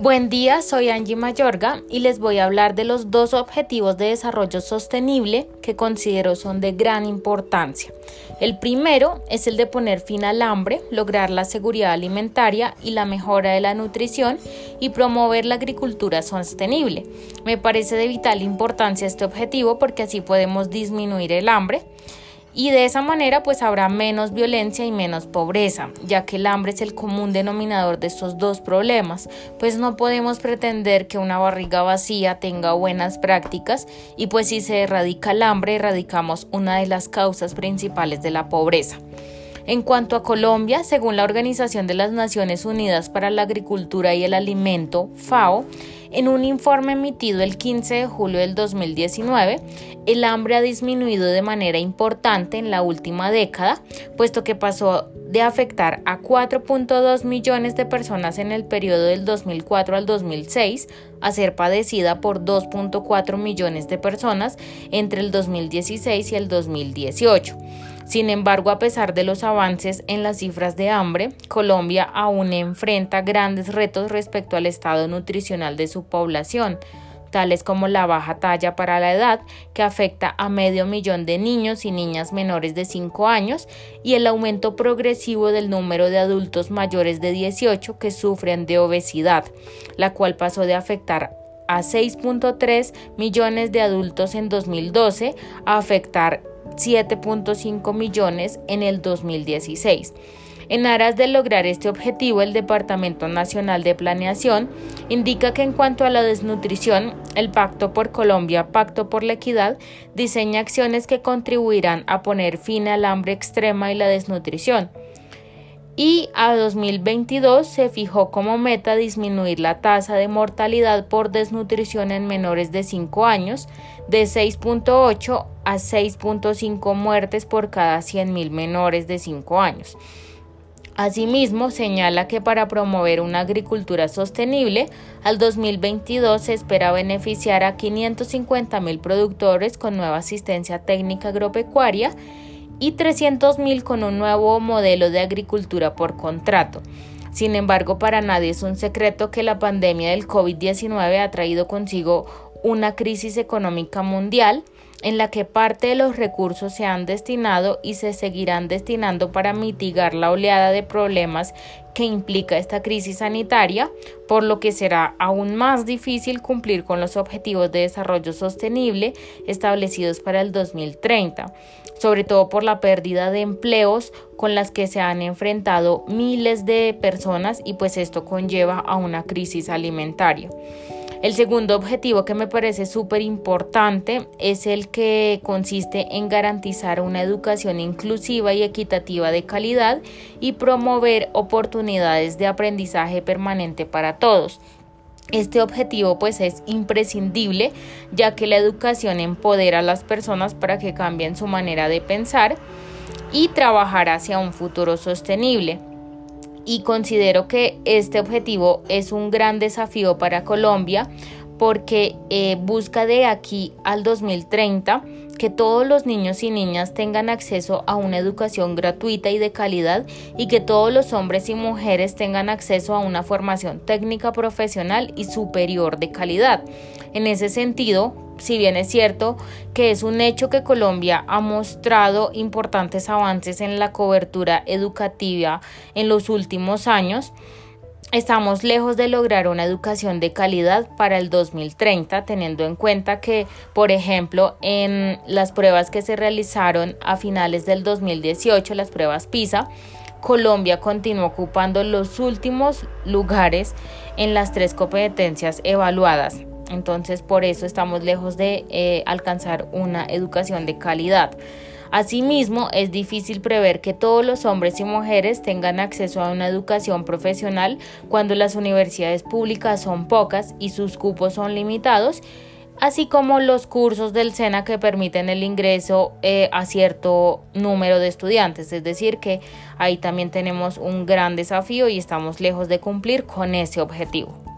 Buen día, soy Angie Mayorga y les voy a hablar de los dos objetivos de desarrollo sostenible que considero son de gran importancia. El primero es el de poner fin al hambre, lograr la seguridad alimentaria y la mejora de la nutrición y promover la agricultura sostenible. Me parece de vital importancia este objetivo porque así podemos disminuir el hambre y de esa manera pues habrá menos violencia y menos pobreza, ya que el hambre es el común denominador de estos dos problemas, pues no podemos pretender que una barriga vacía tenga buenas prácticas y pues si se erradica el hambre erradicamos una de las causas principales de la pobreza. En cuanto a Colombia, según la Organización de las Naciones Unidas para la Agricultura y el Alimento, FAO, en un informe emitido el 15 de julio del 2019, el hambre ha disminuido de manera importante en la última década, puesto que pasó de afectar a 4.2 millones de personas en el periodo del 2004 al 2006 a ser padecida por 2.4 millones de personas entre el 2016 y el 2018. Sin embargo, a pesar de los avances en las cifras de hambre, Colombia aún enfrenta grandes retos respecto al estado nutricional de su población, tales como la baja talla para la edad, que afecta a medio millón de niños y niñas menores de 5 años, y el aumento progresivo del número de adultos mayores de 18 que sufren de obesidad, la cual pasó de afectar a 6.3 millones de adultos en 2012 a afectar 7.5 millones en el 2016. En aras de lograr este objetivo, el Departamento Nacional de Planeación indica que en cuanto a la desnutrición, el Pacto por Colombia, Pacto por la Equidad, diseña acciones que contribuirán a poner fin al hambre extrema y la desnutrición y a 2022 se fijó como meta disminuir la tasa de mortalidad por desnutrición en menores de 5 años de 6.8 a 6.5 muertes por cada 100.000 menores de 5 años. Asimismo, señala que para promover una agricultura sostenible, al 2022 se espera beneficiar a 550.000 productores con nueva asistencia técnica agropecuaria y 300.000 con un nuevo modelo de agricultura por contrato. Sin embargo, para nadie es un secreto que la pandemia del COVID-19 ha traído consigo una crisis económica mundial en la que parte de los recursos se han destinado y se seguirán destinando para mitigar la oleada de problemas que implica esta crisis sanitaria, por lo que será aún más difícil cumplir con los objetivos de desarrollo sostenible establecidos para el 2030, sobre todo por la pérdida de empleos con las que se han enfrentado miles de personas y pues esto conlleva a una crisis alimentaria. El segundo objetivo que me parece súper importante es el que consiste en garantizar una educación inclusiva y equitativa de calidad y promover oportunidades de aprendizaje permanente para todos. Este objetivo pues es imprescindible ya que la educación empodera a las personas para que cambien su manera de pensar y trabajar hacia un futuro sostenible y considero que este objetivo es un gran desafío para Colombia porque eh, busca de aquí al 2030 que todos los niños y niñas tengan acceso a una educación gratuita y de calidad y que todos los hombres y mujeres tengan acceso a una formación técnica profesional y superior de calidad. En ese sentido, si bien es cierto que es un hecho que Colombia ha mostrado importantes avances en la cobertura educativa en los últimos años, estamos lejos de lograr una educación de calidad para el 2030, teniendo en cuenta que, por ejemplo, en las pruebas que se realizaron a finales del 2018, las pruebas PISA, Colombia continúa ocupando los últimos lugares en las tres competencias evaluadas. Entonces, por eso estamos lejos de eh, alcanzar una educación de calidad. Asimismo, es difícil prever que todos los hombres y mujeres tengan acceso a una educación profesional cuando las universidades públicas son pocas y sus cupos son limitados, así como los cursos del SENA que permiten el ingreso eh, a cierto número de estudiantes. Es decir, que ahí también tenemos un gran desafío y estamos lejos de cumplir con ese objetivo.